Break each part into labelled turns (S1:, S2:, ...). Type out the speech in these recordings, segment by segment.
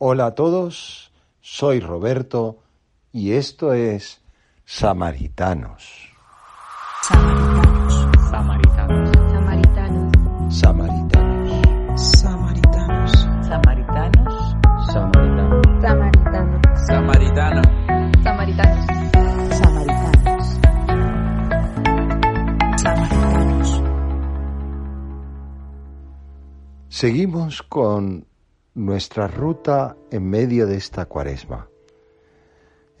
S1: Hola a todos, soy Roberto y esto es Samaritanos.
S2: Samaritanos. Samaritanos.
S1: Samaritanos.
S3: Samaritanos.
S2: Samaritanos.
S4: Samaritano.
S5: Samaritano.
S4: Samaritano.
S5: Samaritanos.
S3: Samaritanos. Samaritanos.
S1: Seguimos con nuestra ruta en medio de esta cuaresma.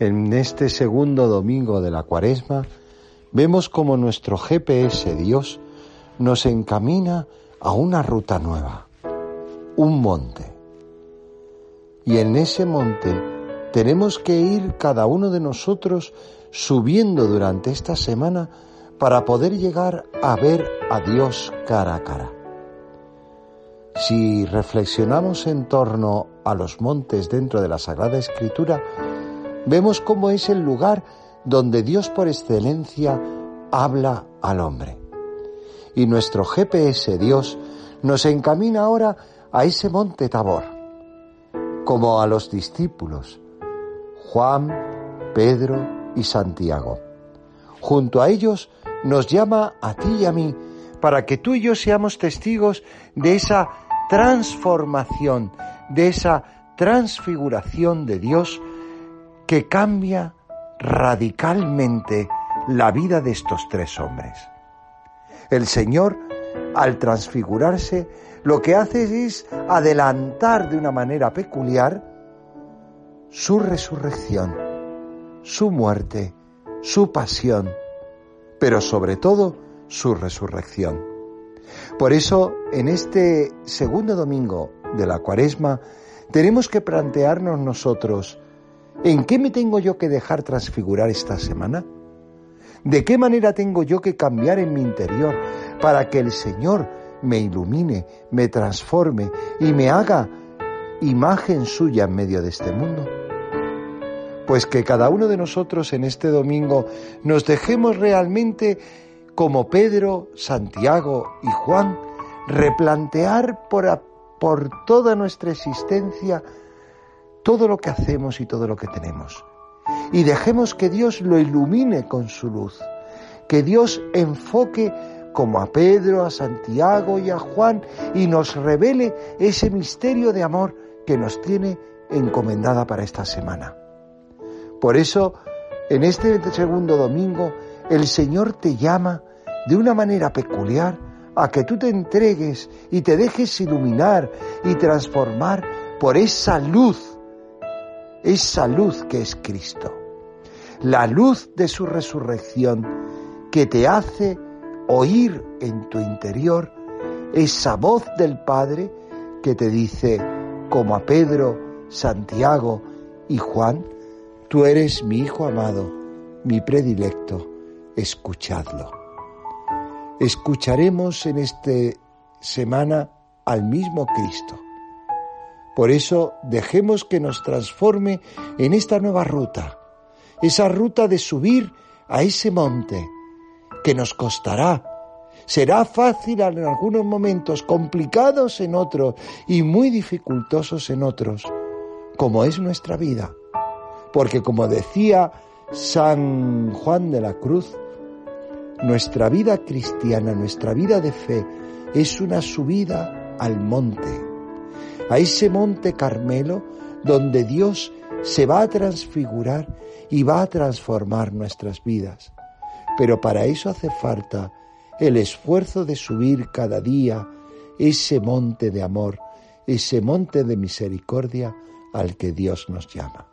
S1: En este segundo domingo de la cuaresma vemos como nuestro GPS Dios nos encamina a una ruta nueva, un monte. Y en ese monte tenemos que ir cada uno de nosotros subiendo durante esta semana para poder llegar a ver a Dios cara a cara. Si reflexionamos en torno a los montes dentro de la Sagrada Escritura, vemos cómo es el lugar donde Dios por excelencia habla al hombre. Y nuestro GPS Dios nos encamina ahora a ese monte Tabor, como a los discípulos, Juan, Pedro y Santiago. Junto a ellos nos llama a ti y a mí para que tú y yo seamos testigos de esa transformación, de esa transfiguración de Dios que cambia radicalmente la vida de estos tres hombres. El Señor, al transfigurarse, lo que hace es adelantar de una manera peculiar su resurrección, su muerte, su pasión, pero sobre todo su resurrección. Por eso, en este segundo domingo de la cuaresma, tenemos que plantearnos nosotros, ¿en qué me tengo yo que dejar transfigurar esta semana? ¿De qué manera tengo yo que cambiar en mi interior para que el Señor me ilumine, me transforme y me haga imagen suya en medio de este mundo? Pues que cada uno de nosotros en este domingo nos dejemos realmente como Pedro, Santiago y Juan, replantear por, por toda nuestra existencia todo lo que hacemos y todo lo que tenemos. Y dejemos que Dios lo ilumine con su luz, que Dios enfoque como a Pedro, a Santiago y a Juan y nos revele ese misterio de amor que nos tiene encomendada para esta semana. Por eso, en este segundo domingo, el Señor te llama de una manera peculiar a que tú te entregues y te dejes iluminar y transformar por esa luz, esa luz que es Cristo, la luz de su resurrección que te hace oír en tu interior esa voz del Padre que te dice, como a Pedro, Santiago y Juan, tú eres mi Hijo amado, mi predilecto, escuchadlo escucharemos en esta semana al mismo Cristo. Por eso dejemos que nos transforme en esta nueva ruta, esa ruta de subir a ese monte que nos costará. Será fácil en algunos momentos, complicados en otros y muy dificultosos en otros, como es nuestra vida. Porque como decía San Juan de la Cruz, nuestra vida cristiana, nuestra vida de fe, es una subida al monte, a ese monte Carmelo donde Dios se va a transfigurar y va a transformar nuestras vidas. Pero para eso hace falta el esfuerzo de subir cada día ese monte de amor, ese monte de misericordia al que Dios nos llama.